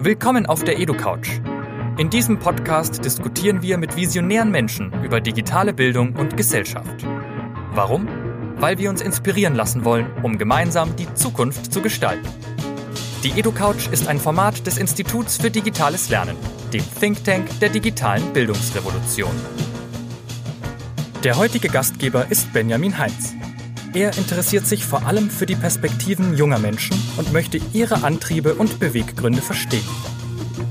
Willkommen auf der EduCouch. In diesem Podcast diskutieren wir mit visionären Menschen über digitale Bildung und Gesellschaft. Warum? Weil wir uns inspirieren lassen wollen, um gemeinsam die Zukunft zu gestalten. Die EduCouch ist ein Format des Instituts für digitales Lernen, dem Think Tank der digitalen Bildungsrevolution. Der heutige Gastgeber ist Benjamin Heinz. Er interessiert sich vor allem für die Perspektiven junger Menschen und möchte ihre Antriebe und Beweggründe verstehen.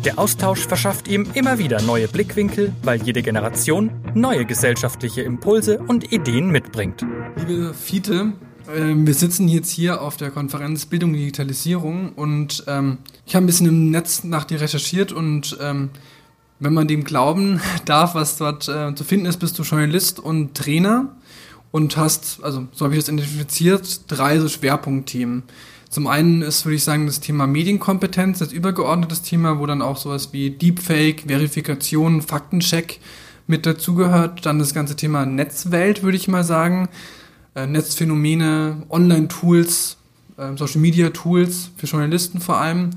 Der Austausch verschafft ihm immer wieder neue Blickwinkel, weil jede Generation neue gesellschaftliche Impulse und Ideen mitbringt. Liebe Fiete, äh, wir sitzen jetzt hier auf der Konferenz Bildung und Digitalisierung und ähm, ich habe ein bisschen im Netz nach dir recherchiert und ähm, wenn man dem glauben darf, was dort äh, zu finden ist, bist du Journalist und Trainer und hast, also so habe ich das identifiziert, drei so Schwerpunktthemen. Zum einen ist, würde ich sagen, das Thema Medienkompetenz, das übergeordnetes Thema, wo dann auch sowas wie Deepfake, Verifikation, Faktencheck mit dazugehört. Dann das ganze Thema Netzwelt, würde ich mal sagen. Äh, Netzphänomene, Online-Tools, äh, Social-Media-Tools für Journalisten vor allem.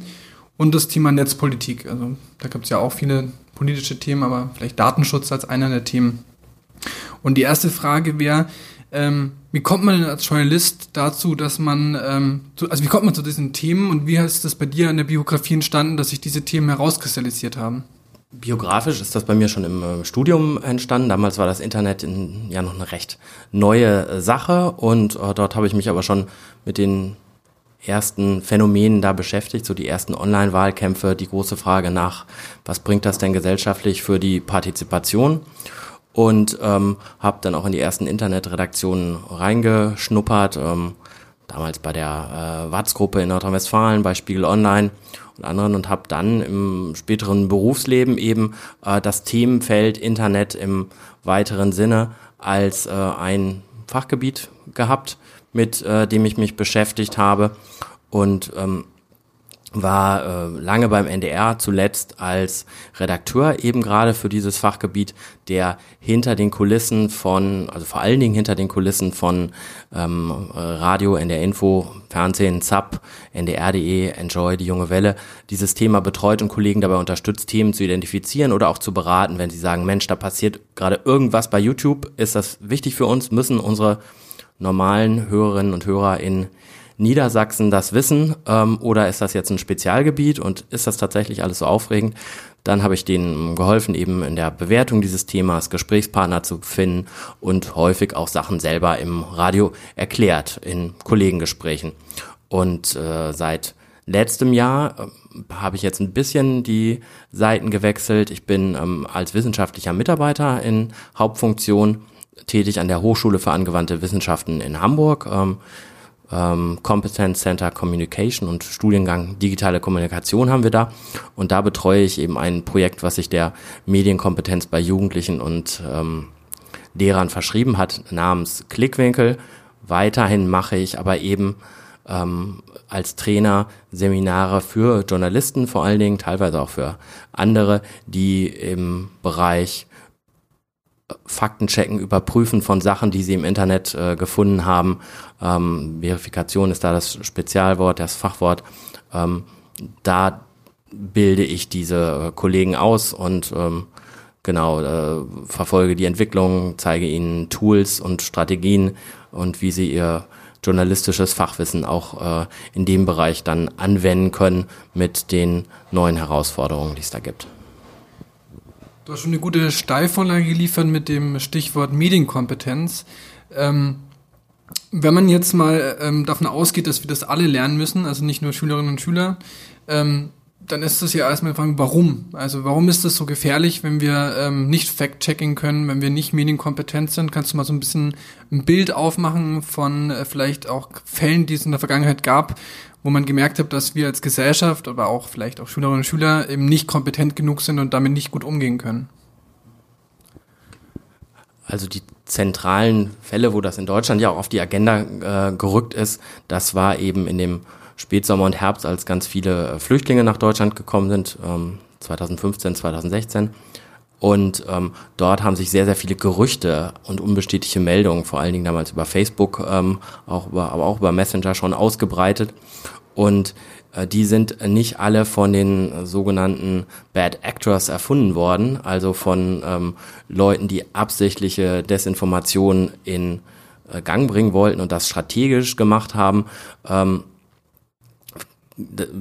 Und das Thema Netzpolitik. Also da gibt es ja auch viele politische Themen, aber vielleicht Datenschutz als einer der Themen. Und die erste Frage wäre, ähm, wie kommt man denn als Journalist dazu, dass man, ähm, zu, also wie kommt man zu diesen Themen und wie ist das bei dir in der Biografie entstanden, dass sich diese Themen herauskristallisiert haben? Biografisch ist das bei mir schon im äh, Studium entstanden. Damals war das Internet in, ja noch eine recht neue äh, Sache und äh, dort habe ich mich aber schon mit den ersten Phänomenen da beschäftigt, so die ersten Online-Wahlkämpfe, die große Frage nach, was bringt das denn gesellschaftlich für die Partizipation? Und ähm, habe dann auch in die ersten Internetredaktionen reingeschnuppert. Ähm, damals bei der äh, Watz-Gruppe in Nordrhein-Westfalen, bei Spiegel Online und anderen und habe dann im späteren Berufsleben eben äh, das Themenfeld Internet im weiteren Sinne als äh, ein Fachgebiet gehabt, mit äh, dem ich mich beschäftigt habe und ähm, war äh, lange beim NDR, zuletzt als Redakteur eben gerade für dieses Fachgebiet, der hinter den Kulissen von, also vor allen Dingen hinter den Kulissen von ähm, Radio, NDR Info, Fernsehen, ZAP, NDR.de, Enjoy, die junge Welle, dieses Thema betreut und Kollegen dabei unterstützt, Themen zu identifizieren oder auch zu beraten, wenn sie sagen, Mensch, da passiert gerade irgendwas bei YouTube, ist das wichtig für uns, müssen unsere normalen Hörerinnen und Hörer in Niedersachsen das wissen ähm, oder ist das jetzt ein Spezialgebiet und ist das tatsächlich alles so aufregend? Dann habe ich denen geholfen, eben in der Bewertung dieses Themas Gesprächspartner zu finden und häufig auch Sachen selber im Radio erklärt in Kollegengesprächen. Und äh, seit letztem Jahr äh, habe ich jetzt ein bisschen die Seiten gewechselt. Ich bin ähm, als wissenschaftlicher Mitarbeiter in Hauptfunktion tätig an der Hochschule für angewandte Wissenschaften in Hamburg. Ähm, ähm, Competence Center Communication und Studiengang Digitale Kommunikation haben wir da. Und da betreue ich eben ein Projekt, was sich der Medienkompetenz bei Jugendlichen und ähm, Lehrern verschrieben hat, namens Klickwinkel. Weiterhin mache ich aber eben ähm, als Trainer Seminare für Journalisten, vor allen Dingen teilweise auch für andere, die im Bereich Faktenchecken, Überprüfen von Sachen, die sie im Internet äh, gefunden haben. Ähm, Verifikation ist da das Spezialwort, das Fachwort. Ähm, da bilde ich diese äh, Kollegen aus und ähm, genau äh, verfolge die Entwicklung, zeige ihnen Tools und Strategien und wie sie ihr journalistisches Fachwissen auch äh, in dem Bereich dann anwenden können mit den neuen Herausforderungen, die es da gibt. Du hast schon eine gute Steilvorlage geliefert mit dem Stichwort Medienkompetenz. Ähm, wenn man jetzt mal ähm, davon ausgeht, dass wir das alle lernen müssen, also nicht nur Schülerinnen und Schüler, ähm, dann ist das ja erstmal fragen, warum? Also warum ist das so gefährlich, wenn wir ähm, nicht Fact-Checking können, wenn wir nicht medienkompetent sind? Kannst du mal so ein bisschen ein Bild aufmachen von äh, vielleicht auch Fällen, die es in der Vergangenheit gab, wo man gemerkt hat, dass wir als Gesellschaft, aber auch vielleicht auch Schülerinnen und Schüler eben nicht kompetent genug sind und damit nicht gut umgehen können. Also die zentralen Fälle, wo das in Deutschland ja auch auf die Agenda äh, gerückt ist, das war eben in dem Spätsommer und Herbst, als ganz viele äh, Flüchtlinge nach Deutschland gekommen sind, ähm, 2015, 2016. Und ähm, dort haben sich sehr, sehr viele Gerüchte und unbestätigte Meldungen, vor allen Dingen damals über Facebook, ähm, auch über, aber auch über Messenger schon ausgebreitet. Und äh, die sind nicht alle von den sogenannten Bad Actors erfunden worden, also von ähm, Leuten, die absichtliche Desinformation in äh, Gang bringen wollten und das strategisch gemacht haben. Ähm,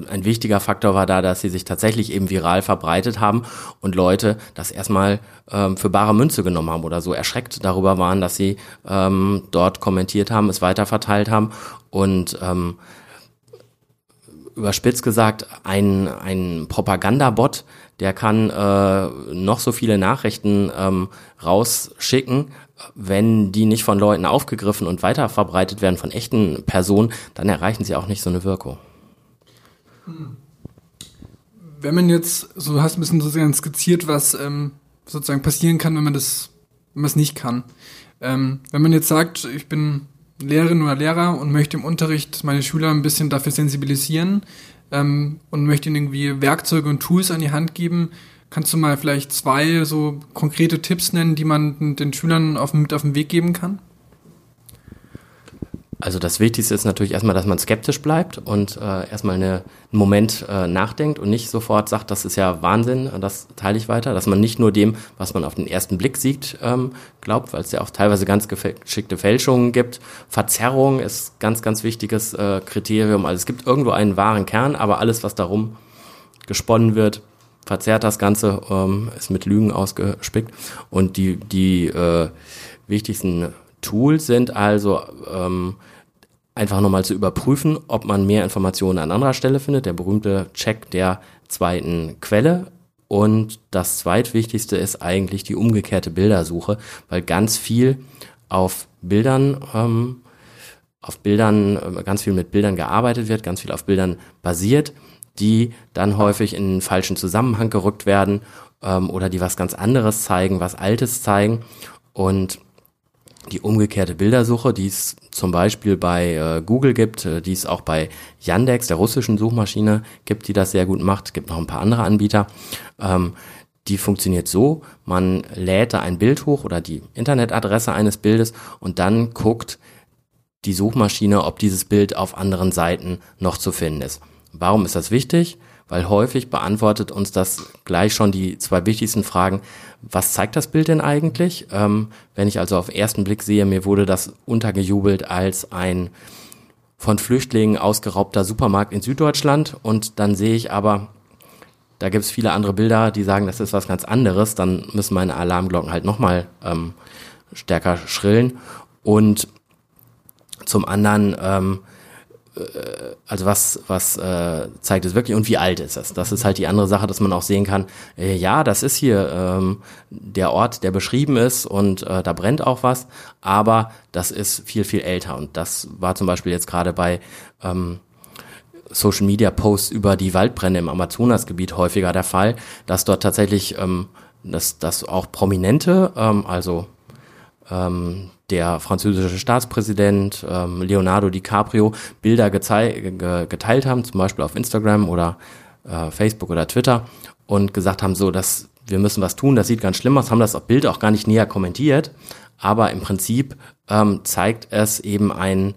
ein wichtiger Faktor war da, dass sie sich tatsächlich eben viral verbreitet haben und Leute das erstmal ähm, für bare Münze genommen haben oder so erschreckt darüber waren, dass sie ähm, dort kommentiert haben, es weiterverteilt haben und ähm, überspitzt gesagt, ein, ein Propagandabot, der kann äh, noch so viele Nachrichten ähm, rausschicken, wenn die nicht von Leuten aufgegriffen und weiterverbreitet werden von echten Personen, dann erreichen sie auch nicht so eine Wirkung. Wenn man jetzt, so du hast ein bisschen sozusagen skizziert, was ähm, sozusagen passieren kann, wenn man das, wenn man es nicht kann. Ähm, wenn man jetzt sagt, ich bin Lehrerin oder Lehrer und möchte im Unterricht meine Schüler ein bisschen dafür sensibilisieren ähm, und möchte ihnen irgendwie Werkzeuge und Tools an die Hand geben, kannst du mal vielleicht zwei so konkrete Tipps nennen, die man den Schülern auf, mit auf den Weg geben kann? Also das Wichtigste ist natürlich erstmal, dass man skeptisch bleibt und äh, erstmal eine, einen Moment äh, nachdenkt und nicht sofort sagt, das ist ja Wahnsinn, das teile ich weiter, dass man nicht nur dem, was man auf den ersten Blick sieht, ähm, glaubt, weil es ja auch teilweise ganz geschickte Fälschungen gibt. Verzerrung ist ganz, ganz wichtiges äh, Kriterium. Also es gibt irgendwo einen wahren Kern, aber alles, was darum gesponnen wird, verzerrt das Ganze, ähm, ist mit Lügen ausgespickt. Und die, die äh, wichtigsten Tools sind also ähm, einfach nochmal zu überprüfen, ob man mehr Informationen an anderer Stelle findet, der berühmte Check der zweiten Quelle. Und das zweitwichtigste ist eigentlich die umgekehrte Bildersuche, weil ganz viel auf Bildern, ähm, auf Bildern, äh, ganz viel mit Bildern gearbeitet wird, ganz viel auf Bildern basiert, die dann häufig in einen falschen Zusammenhang gerückt werden ähm, oder die was ganz anderes zeigen, was Altes zeigen. Und die umgekehrte Bildersuche, die es zum Beispiel bei äh, Google gibt, äh, die es auch bei Yandex, der russischen Suchmaschine, gibt, die das sehr gut macht. Gibt noch ein paar andere Anbieter. Ähm, die funktioniert so, man lädt da ein Bild hoch oder die Internetadresse eines Bildes und dann guckt die Suchmaschine, ob dieses Bild auf anderen Seiten noch zu finden ist. Warum ist das wichtig? Weil häufig beantwortet uns das gleich schon die zwei wichtigsten Fragen. Was zeigt das Bild denn eigentlich? Ähm, wenn ich also auf ersten Blick sehe, mir wurde das untergejubelt als ein von Flüchtlingen ausgeraubter Supermarkt in Süddeutschland und dann sehe ich aber, da gibt es viele andere Bilder, die sagen, das ist was ganz anderes, dann müssen meine Alarmglocken halt nochmal ähm, stärker schrillen. Und zum anderen ähm, äh, also was, was äh, zeigt es wirklich und wie alt ist es? Das ist halt die andere Sache, dass man auch sehen kann, äh, ja, das ist hier ähm, der Ort, der beschrieben ist und äh, da brennt auch was, aber das ist viel, viel älter. Und das war zum Beispiel jetzt gerade bei ähm, Social Media Posts über die Waldbrände im Amazonasgebiet häufiger der Fall, dass dort tatsächlich ähm, dass, dass auch Prominente, ähm, also ähm, der französische Staatspräsident ähm, Leonardo DiCaprio Bilder geteilt haben, zum Beispiel auf Instagram oder äh, Facebook oder Twitter und gesagt haben, so, dass wir müssen was tun, das sieht ganz schlimm aus, haben das Bild auch gar nicht näher kommentiert, aber im Prinzip ähm, zeigt es eben ein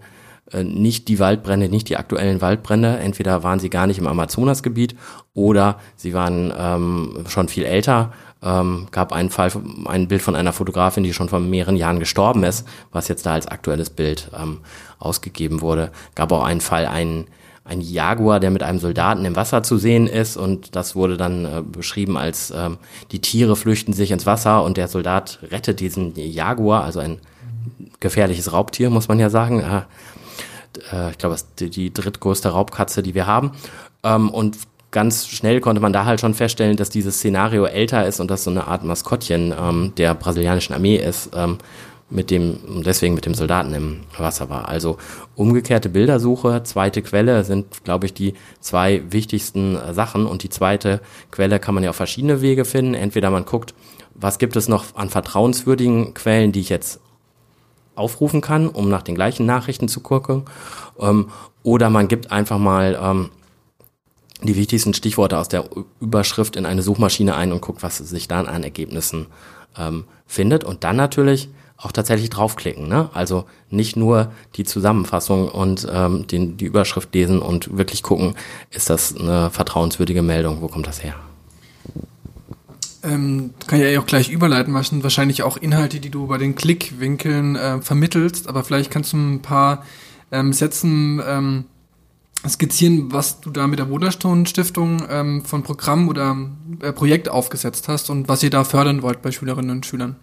äh, nicht die Waldbrände, nicht die aktuellen Waldbrände. Entweder waren sie gar nicht im Amazonasgebiet oder sie waren ähm, schon viel älter ähm, gab einen Fall, ein Bild von einer Fotografin, die schon vor mehreren Jahren gestorben ist, was jetzt da als aktuelles Bild ähm, ausgegeben wurde. Gab auch einen Fall, ein, ein Jaguar, der mit einem Soldaten im Wasser zu sehen ist und das wurde dann äh, beschrieben als ähm, die Tiere flüchten sich ins Wasser und der Soldat rettet diesen Jaguar, also ein gefährliches Raubtier, muss man ja sagen. Äh, äh, ich glaube, das ist die, drittgrößte Raubkatze, die wir haben. Ähm, und ganz schnell konnte man da halt schon feststellen, dass dieses Szenario älter ist und dass so eine Art Maskottchen ähm, der brasilianischen Armee ist, ähm, mit dem, deswegen mit dem Soldaten im Wasser war. Also umgekehrte Bildersuche, zweite Quelle sind, glaube ich, die zwei wichtigsten äh, Sachen. Und die zweite Quelle kann man ja auf verschiedene Wege finden. Entweder man guckt, was gibt es noch an vertrauenswürdigen Quellen, die ich jetzt aufrufen kann, um nach den gleichen Nachrichten zu gucken. Ähm, oder man gibt einfach mal ähm, die wichtigsten Stichworte aus der Überschrift in eine Suchmaschine ein und guckt, was sich dann an Ergebnissen ähm, findet. Und dann natürlich auch tatsächlich draufklicken. Ne? Also nicht nur die Zusammenfassung und ähm, den, die Überschrift lesen und wirklich gucken, ist das eine vertrauenswürdige Meldung, wo kommt das her? Ähm, kann ja auch gleich überleiten, was sind wahrscheinlich auch Inhalte, die du bei den Klickwinkeln äh, vermittelst, aber vielleicht kannst du ein paar ähm, Sätzen ähm, skizzieren, was du da mit der Woderstone Stiftung ähm, von Programm oder äh, Projekt aufgesetzt hast und was ihr da fördern wollt bei Schülerinnen und Schülern.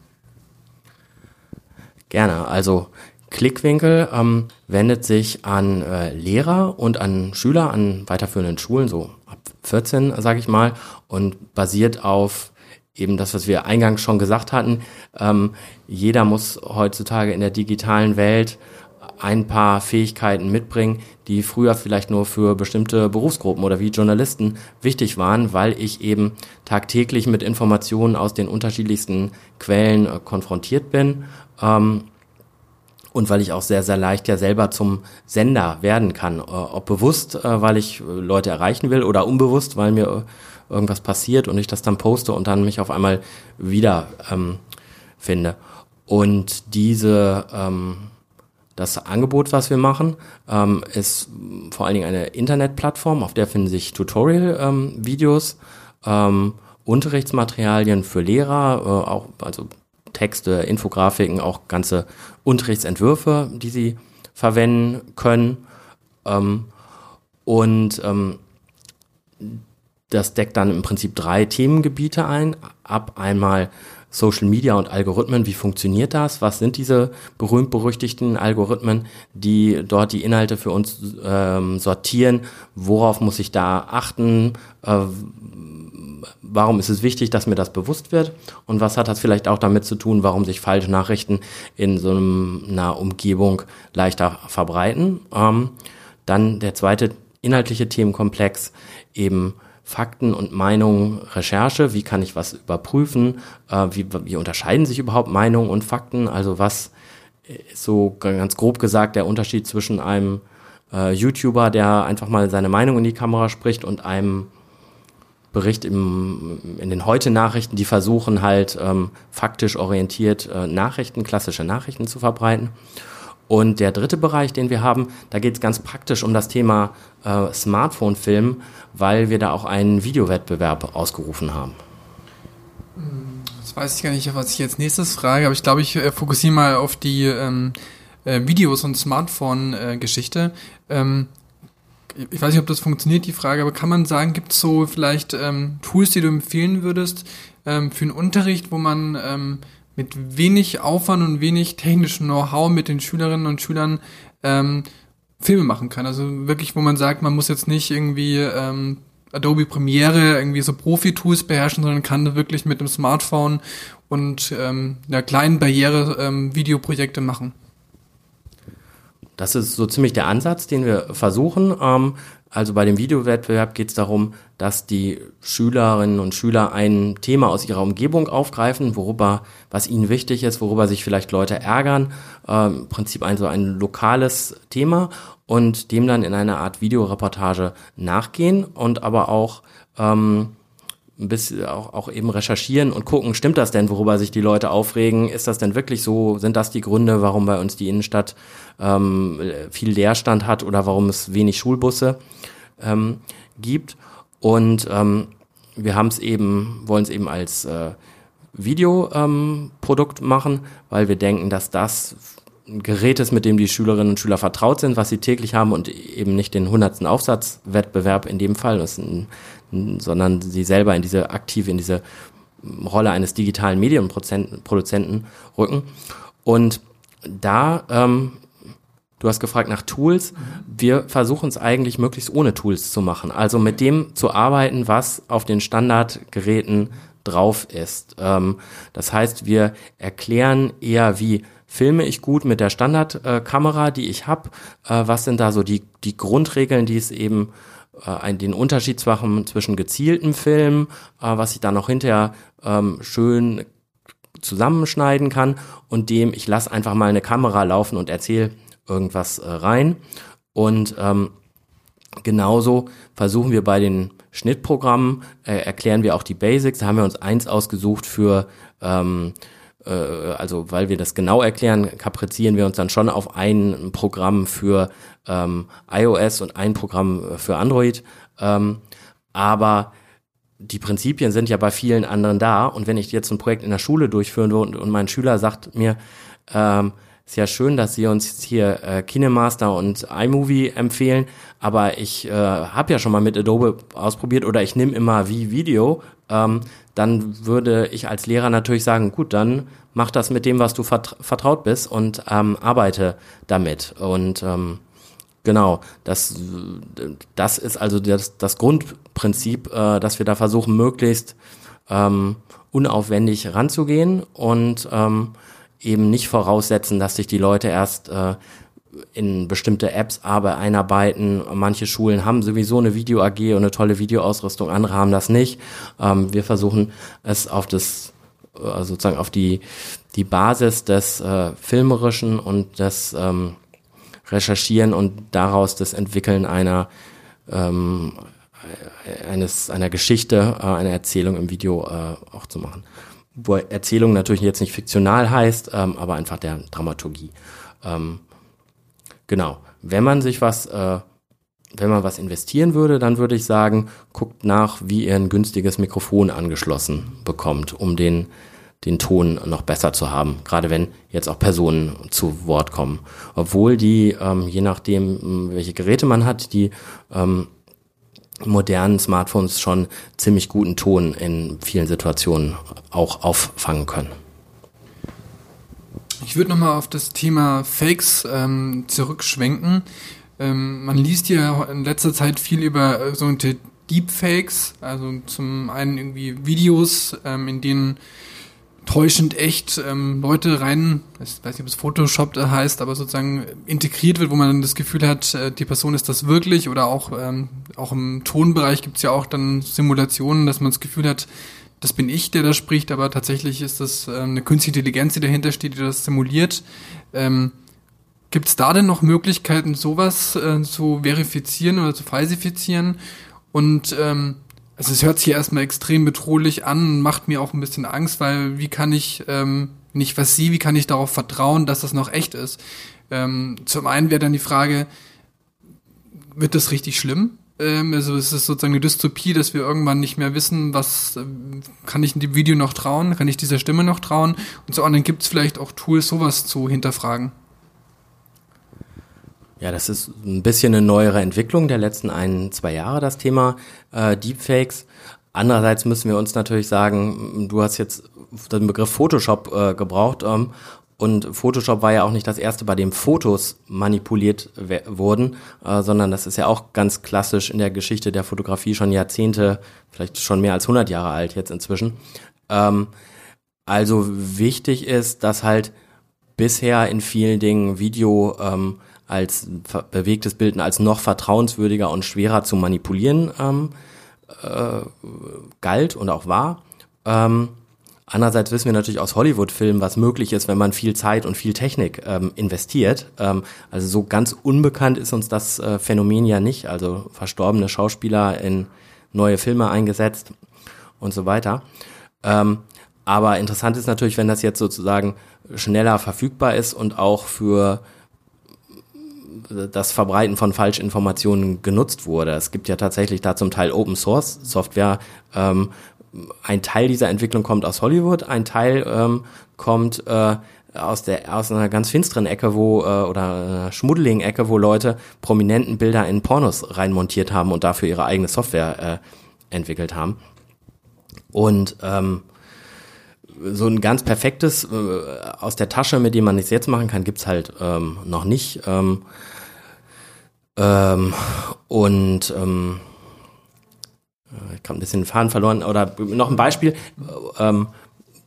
Gerne. Also Klickwinkel ähm, wendet sich an äh, Lehrer und an Schüler an weiterführenden Schulen, so ab 14, sage ich mal, und basiert auf eben das, was wir eingangs schon gesagt hatten. Ähm, jeder muss heutzutage in der digitalen Welt ein paar Fähigkeiten mitbringen, die früher vielleicht nur für bestimmte Berufsgruppen oder wie Journalisten wichtig waren, weil ich eben tagtäglich mit Informationen aus den unterschiedlichsten Quellen äh, konfrontiert bin. Ähm, und weil ich auch sehr, sehr leicht ja selber zum Sender werden kann. Äh, ob bewusst, äh, weil ich äh, Leute erreichen will oder unbewusst, weil mir irgendwas passiert und ich das dann poste und dann mich auf einmal wieder ähm, finde. Und diese ähm, das Angebot, was wir machen, ähm, ist vor allen Dingen eine Internetplattform, auf der finden sich Tutorial-Videos, ähm, Unterrichtsmaterialien für Lehrer, äh, auch also Texte, Infografiken, auch ganze Unterrichtsentwürfe, die sie verwenden können. Ähm, und ähm, das deckt dann im Prinzip drei Themengebiete ein. Ab einmal Social Media und Algorithmen, wie funktioniert das? Was sind diese berühmt-berüchtigten Algorithmen, die dort die Inhalte für uns ähm, sortieren? Worauf muss ich da achten? Äh, warum ist es wichtig, dass mir das bewusst wird? Und was hat das vielleicht auch damit zu tun, warum sich falsche Nachrichten in so einer Umgebung leichter verbreiten? Ähm, dann der zweite inhaltliche Themenkomplex eben Fakten und Meinungen Recherche, wie kann ich was überprüfen, äh, wie, wie unterscheiden sich überhaupt Meinungen und Fakten, also was ist so ganz grob gesagt der Unterschied zwischen einem äh, YouTuber, der einfach mal seine Meinung in die Kamera spricht und einem Bericht im, in den Heute-Nachrichten, die versuchen halt ähm, faktisch orientiert äh, Nachrichten, klassische Nachrichten zu verbreiten. Und der dritte Bereich, den wir haben, da geht es ganz praktisch um das Thema äh, Smartphone-Film, weil wir da auch einen Videowettbewerb ausgerufen haben. Das weiß ich gar nicht, was ich jetzt nächstes frage, aber ich glaube, ich äh, fokussiere mal auf die ähm, äh, Videos- und Smartphone-Geschichte. Ähm, ich weiß nicht, ob das funktioniert, die Frage, aber kann man sagen, gibt es so vielleicht ähm, Tools, die du empfehlen würdest ähm, für einen Unterricht, wo man ähm, mit wenig Aufwand und wenig technischem Know-how mit den Schülerinnen und Schülern ähm, Filme machen kann. Also wirklich, wo man sagt, man muss jetzt nicht irgendwie ähm, Adobe Premiere irgendwie so Profi-Tools beherrschen, sondern kann wirklich mit dem Smartphone und ähm, einer kleinen Barriere ähm, Videoprojekte machen. Das ist so ziemlich der Ansatz, den wir versuchen. Ähm, also bei dem Videowettbewerb geht es darum, dass die Schülerinnen und Schüler ein Thema aus ihrer Umgebung aufgreifen, worüber, was ihnen wichtig ist, worüber sich vielleicht Leute ärgern. Ähm, Im Prinzip ein so ein lokales Thema und dem dann in einer Art Videoreportage nachgehen und aber auch ähm, ein bisschen auch, auch eben recherchieren und gucken, stimmt das denn, worüber sich die Leute aufregen? Ist das denn wirklich so? Sind das die Gründe, warum bei uns die Innenstadt ähm, viel Leerstand hat oder warum es wenig Schulbusse ähm, gibt? Und ähm, wir haben es eben, wollen es eben als äh, Videoprodukt ähm, machen, weil wir denken, dass das ein Gerät ist, mit dem die Schülerinnen und Schüler vertraut sind, was sie täglich haben und eben nicht den hundertsten Aufsatzwettbewerb in dem Fall, ein, sondern sie selber in diese aktiv in diese Rolle eines digitalen Medienproduzenten rücken. Und da, ähm, du hast gefragt nach Tools, wir versuchen es eigentlich möglichst ohne Tools zu machen. Also mit dem zu arbeiten, was auf den Standardgeräten drauf ist. Ähm, das heißt, wir erklären eher, wie filme ich gut mit der Standardkamera, äh, die ich habe, äh, was sind da so die, die Grundregeln, die es eben äh, den Unterschied zwischen, zwischen gezieltem Film, äh, was ich dann noch hinterher ähm, schön zusammenschneiden kann und dem ich lasse einfach mal eine Kamera laufen und erzähle irgendwas äh, rein. Und ähm, genauso versuchen wir bei den Schnittprogrammen, äh, erklären wir auch die Basics. Da haben wir uns eins ausgesucht für ähm, äh, also weil wir das genau erklären, kaprizieren wir uns dann schon auf ein Programm für ähm, iOS und ein Programm für Android. Ähm, aber die Prinzipien sind ja bei vielen anderen da. Und wenn ich jetzt ein Projekt in der Schule durchführen will und, und mein Schüler sagt mir, ähm, ist ja schön, dass Sie uns hier äh, KineMaster und iMovie empfehlen, aber ich äh, habe ja schon mal mit Adobe ausprobiert oder ich nehme immer wie Video, ähm, dann würde ich als Lehrer natürlich sagen, gut, dann mach das mit dem, was du vert vertraut bist und ähm, arbeite damit. Und ähm, genau, das, das ist also das, das Grundprinzip, äh, dass wir da versuchen, möglichst ähm, unaufwendig ranzugehen und ähm, eben nicht voraussetzen, dass sich die Leute erst äh, in bestimmte Apps aber einarbeiten. Manche Schulen haben sowieso eine Video AG und eine tolle Videoausrüstung, andere haben das nicht. Ähm, wir versuchen es auf das äh, sozusagen auf die die Basis des äh, filmerischen und des ähm, Recherchieren und daraus das Entwickeln einer ähm, eines einer Geschichte, äh, einer Erzählung im Video äh, auch zu machen wo Erzählung natürlich jetzt nicht fiktional heißt, ähm, aber einfach der Dramaturgie. Ähm, genau. Wenn man sich was, äh, wenn man was investieren würde, dann würde ich sagen, guckt nach, wie ihr ein günstiges Mikrofon angeschlossen bekommt, um den den Ton noch besser zu haben, gerade wenn jetzt auch Personen zu Wort kommen. Obwohl die, ähm, je nachdem, welche Geräte man hat, die ähm, modernen Smartphones schon ziemlich guten Ton in vielen Situationen auch auffangen können. Ich würde nochmal auf das Thema Fakes ähm, zurückschwenken. Ähm, man liest ja in letzter Zeit viel über sogenannte Deepfakes, also zum einen irgendwie Videos, ähm, in denen täuschend echt ähm, Leute rein, ich weiß nicht, ob es Photoshop heißt, aber sozusagen integriert wird, wo man dann das Gefühl hat, äh, die Person ist das wirklich oder auch, ähm, auch im Tonbereich gibt es ja auch dann Simulationen, dass man das Gefühl hat, das bin ich, der da spricht, aber tatsächlich ist das äh, eine künstliche Intelligenz, die dahinter steht, die das simuliert. Ähm, Gibt es da denn noch Möglichkeiten, sowas äh, zu verifizieren oder zu falsifizieren? Und ähm, also es hört sich erstmal extrem bedrohlich an, macht mir auch ein bisschen Angst, weil wie kann ich, ähm, nicht was sie, wie kann ich darauf vertrauen, dass das noch echt ist? Ähm, zum einen wäre dann die Frage, wird das richtig schlimm? Ähm, also es ist sozusagen eine Dystopie, dass wir irgendwann nicht mehr wissen, was äh, kann ich in dem Video noch trauen, kann ich dieser Stimme noch trauen? Und zum anderen gibt es vielleicht auch Tools, sowas zu hinterfragen. Ja, das ist ein bisschen eine neuere Entwicklung der letzten ein, zwei Jahre, das Thema äh, Deepfakes. Andererseits müssen wir uns natürlich sagen, du hast jetzt den Begriff Photoshop äh, gebraucht ähm, und Photoshop war ja auch nicht das erste, bei dem Fotos manipuliert wurden, äh, sondern das ist ja auch ganz klassisch in der Geschichte der Fotografie schon Jahrzehnte, vielleicht schon mehr als 100 Jahre alt jetzt inzwischen. Ähm, also wichtig ist, dass halt bisher in vielen Dingen Video ähm, als bewegtes Bild als noch vertrauenswürdiger und schwerer zu manipulieren ähm, äh, galt und auch war. Ähm, andererseits wissen wir natürlich aus Hollywood-Filmen, was möglich ist, wenn man viel Zeit und viel Technik ähm, investiert. Ähm, also so ganz unbekannt ist uns das äh, Phänomen ja nicht. Also verstorbene Schauspieler in neue Filme eingesetzt und so weiter. Ähm, aber interessant ist natürlich, wenn das jetzt sozusagen schneller verfügbar ist und auch für das Verbreiten von Falschinformationen genutzt wurde. Es gibt ja tatsächlich da zum Teil Open Source Software. Ähm, ein Teil dieser Entwicklung kommt aus Hollywood, ein Teil ähm, kommt äh, aus der aus einer ganz finsteren Ecke, wo äh, oder einer schmuddeligen Ecke, wo Leute prominenten Bilder in Pornos reinmontiert haben und dafür ihre eigene Software äh, entwickelt haben. Und ähm, so ein ganz perfektes äh, aus der Tasche, mit dem man nichts jetzt machen kann, gibt's halt ähm, noch nicht. Ähm, ähm, und ähm, äh, ich habe ein bisschen den Faden verloren. Oder noch ein Beispiel. Ähm,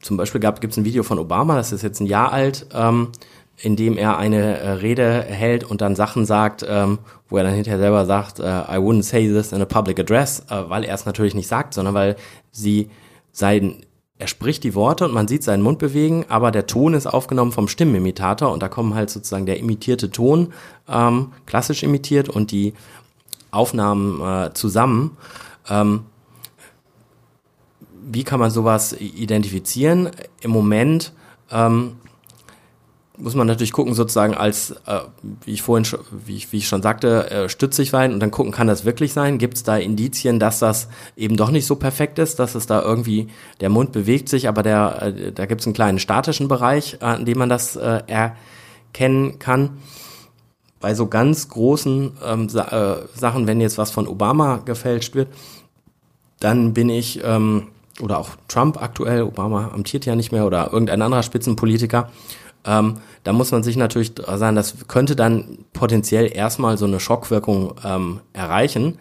zum Beispiel gab es ein Video von Obama, das ist jetzt ein Jahr alt, ähm, in dem er eine äh, Rede hält und dann Sachen sagt, ähm, wo er dann hinterher selber sagt, äh, I wouldn't say this in a public address, äh, weil er es natürlich nicht sagt, sondern weil sie sein er spricht die Worte und man sieht seinen Mund bewegen, aber der Ton ist aufgenommen vom Stimmenimitator und da kommen halt sozusagen der imitierte Ton, ähm, klassisch imitiert und die Aufnahmen äh, zusammen. Ähm, wie kann man sowas identifizieren? Im Moment ähm, muss man natürlich gucken, sozusagen als, äh, wie ich vorhin schon, wie ich, wie ich schon sagte, äh, stützig sein und dann gucken, kann das wirklich sein? Gibt es da Indizien, dass das eben doch nicht so perfekt ist, dass es da irgendwie, der Mund bewegt sich, aber der, äh, da gibt es einen kleinen statischen Bereich, an dem man das äh, erkennen kann. Bei so ganz großen ähm, Sa äh, Sachen, wenn jetzt was von Obama gefälscht wird, dann bin ich, ähm, oder auch Trump aktuell, Obama amtiert ja nicht mehr, oder irgendein anderer Spitzenpolitiker, ähm, da muss man sich natürlich sagen, das könnte dann potenziell erstmal so eine Schockwirkung ähm, erreichen.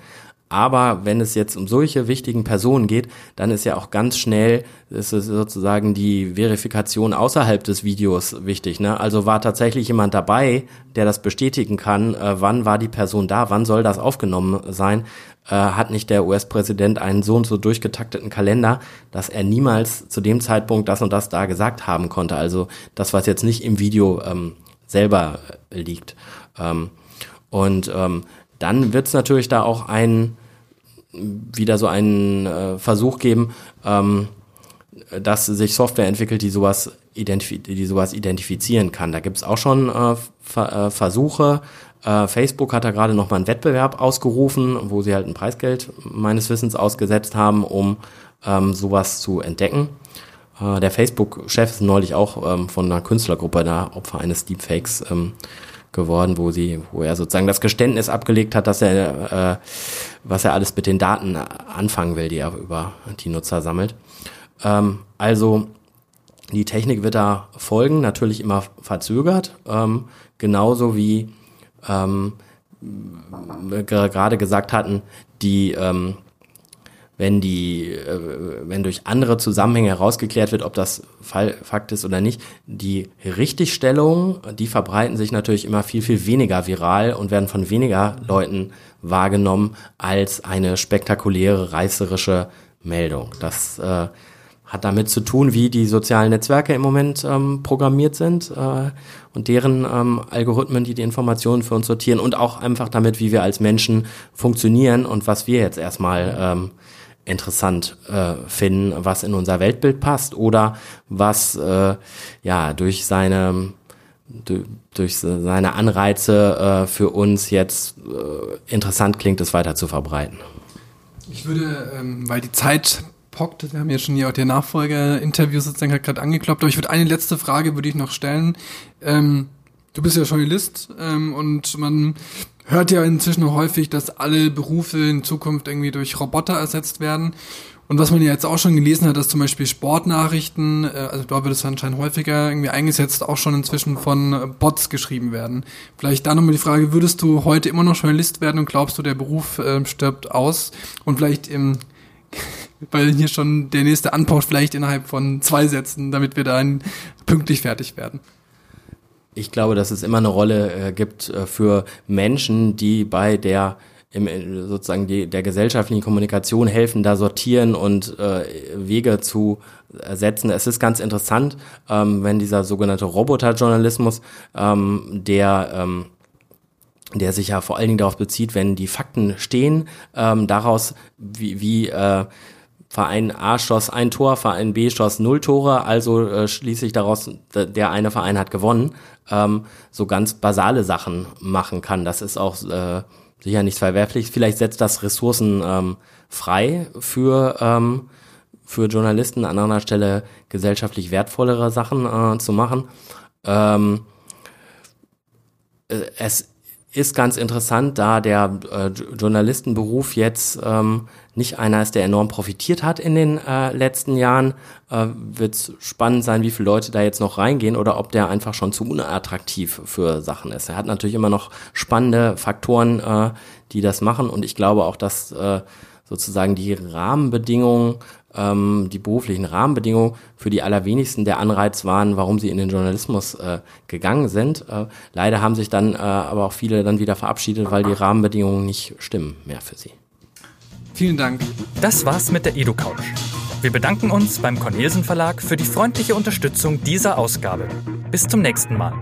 Aber wenn es jetzt um solche wichtigen Personen geht, dann ist ja auch ganz schnell ist es sozusagen die Verifikation außerhalb des Videos wichtig. Ne? Also war tatsächlich jemand dabei, der das bestätigen kann, äh, wann war die Person da, wann soll das aufgenommen sein. Äh, hat nicht der US-Präsident einen so und so durchgetakteten Kalender, dass er niemals zu dem Zeitpunkt das und das da gesagt haben konnte. Also das, was jetzt nicht im Video ähm, selber liegt. Ähm, und ähm, dann wird es natürlich da auch ein wieder so einen äh, Versuch geben, ähm, dass sich Software entwickelt, die sowas, identif die sowas identifizieren kann. Da gibt's auch schon äh, Ver äh, Versuche. Äh, Facebook hat da gerade noch mal einen Wettbewerb ausgerufen, wo sie halt ein Preisgeld meines Wissens ausgesetzt haben, um ähm, sowas zu entdecken. Äh, der Facebook-Chef ist neulich auch ähm, von einer Künstlergruppe da Opfer eines Deepfakes ähm, geworden, wo sie, wo er sozusagen das Geständnis abgelegt hat, dass er, äh, was er alles mit den Daten anfangen will, die er über die Nutzer sammelt. Ähm, also die Technik wird da folgen, natürlich immer verzögert, ähm, genauso wie ähm, wir gerade gesagt hatten, die ähm, wenn die, äh, wenn durch andere Zusammenhänge herausgeklärt wird, ob das Fall, Fakt ist oder nicht, die Richtigstellungen, die verbreiten sich natürlich immer viel, viel weniger viral und werden von weniger Leuten wahrgenommen als eine spektakuläre, reißerische Meldung. Das äh, hat damit zu tun, wie die sozialen Netzwerke im Moment ähm, programmiert sind äh, und deren ähm, Algorithmen, die die Informationen für uns sortieren und auch einfach damit, wie wir als Menschen funktionieren und was wir jetzt erstmal ähm, interessant äh, finden, was in unser Weltbild passt oder was äh, ja durch seine durch seine Anreize äh, für uns jetzt äh, interessant klingt, es weiter zu verbreiten. Ich würde, ähm, weil die Zeit pockt, wir haben ja schon hier auch der Nachfolger-Interview sozusagen gerade angekloppt, aber ich würde eine letzte Frage würde ich noch stellen. Ähm, du bist ja Journalist ähm, und man hört ja inzwischen häufig, dass alle Berufe in Zukunft irgendwie durch Roboter ersetzt werden. Und was man ja jetzt auch schon gelesen hat, dass zum Beispiel Sportnachrichten, äh, also da wird es anscheinend häufiger irgendwie eingesetzt, auch schon inzwischen von äh, Bots geschrieben werden. Vielleicht da nochmal die Frage, würdest du heute immer noch Journalist werden und glaubst du, der Beruf äh, stirbt aus? Und vielleicht im, weil hier schon der nächste anpaucht, vielleicht innerhalb von zwei Sätzen, damit wir dann pünktlich fertig werden. Ich glaube, dass es immer eine Rolle äh, gibt äh, für Menschen, die bei der im, äh, sozusagen die, der gesellschaftlichen Kommunikation helfen, da sortieren und äh, Wege zu ersetzen. Es ist ganz interessant, ähm, wenn dieser sogenannte Roboterjournalismus, ähm, der ähm, der sich ja vor allen Dingen darauf bezieht, wenn die Fakten stehen, ähm, daraus wie, wie äh, Verein A schoss ein Tor, Verein B schoss null Tore, also äh, schließe ich daraus, der eine Verein hat gewonnen, ähm, so ganz basale Sachen machen kann. Das ist auch äh, sicher nichts verwerflich. Vielleicht setzt das Ressourcen ähm, frei für, ähm, für Journalisten, an anderer Stelle gesellschaftlich wertvollere Sachen äh, zu machen. Ähm, äh, es ist ganz interessant, da der äh, Journalistenberuf jetzt ähm, nicht einer ist, der enorm profitiert hat in den äh, letzten Jahren, äh, wird es spannend sein, wie viele Leute da jetzt noch reingehen oder ob der einfach schon zu unattraktiv für Sachen ist. Er hat natürlich immer noch spannende Faktoren, äh, die das machen und ich glaube auch, dass äh, sozusagen die Rahmenbedingungen ähm, die beruflichen Rahmenbedingungen für die allerwenigsten der Anreiz waren, warum sie in den Journalismus äh, gegangen sind. Äh, leider haben sich dann äh, aber auch viele dann wieder verabschiedet, weil die Rahmenbedingungen nicht stimmen mehr für sie. Vielen Dank. Das war's mit der EduCouch. Wir bedanken uns beim Cornelsen Verlag für die freundliche Unterstützung dieser Ausgabe. Bis zum nächsten Mal.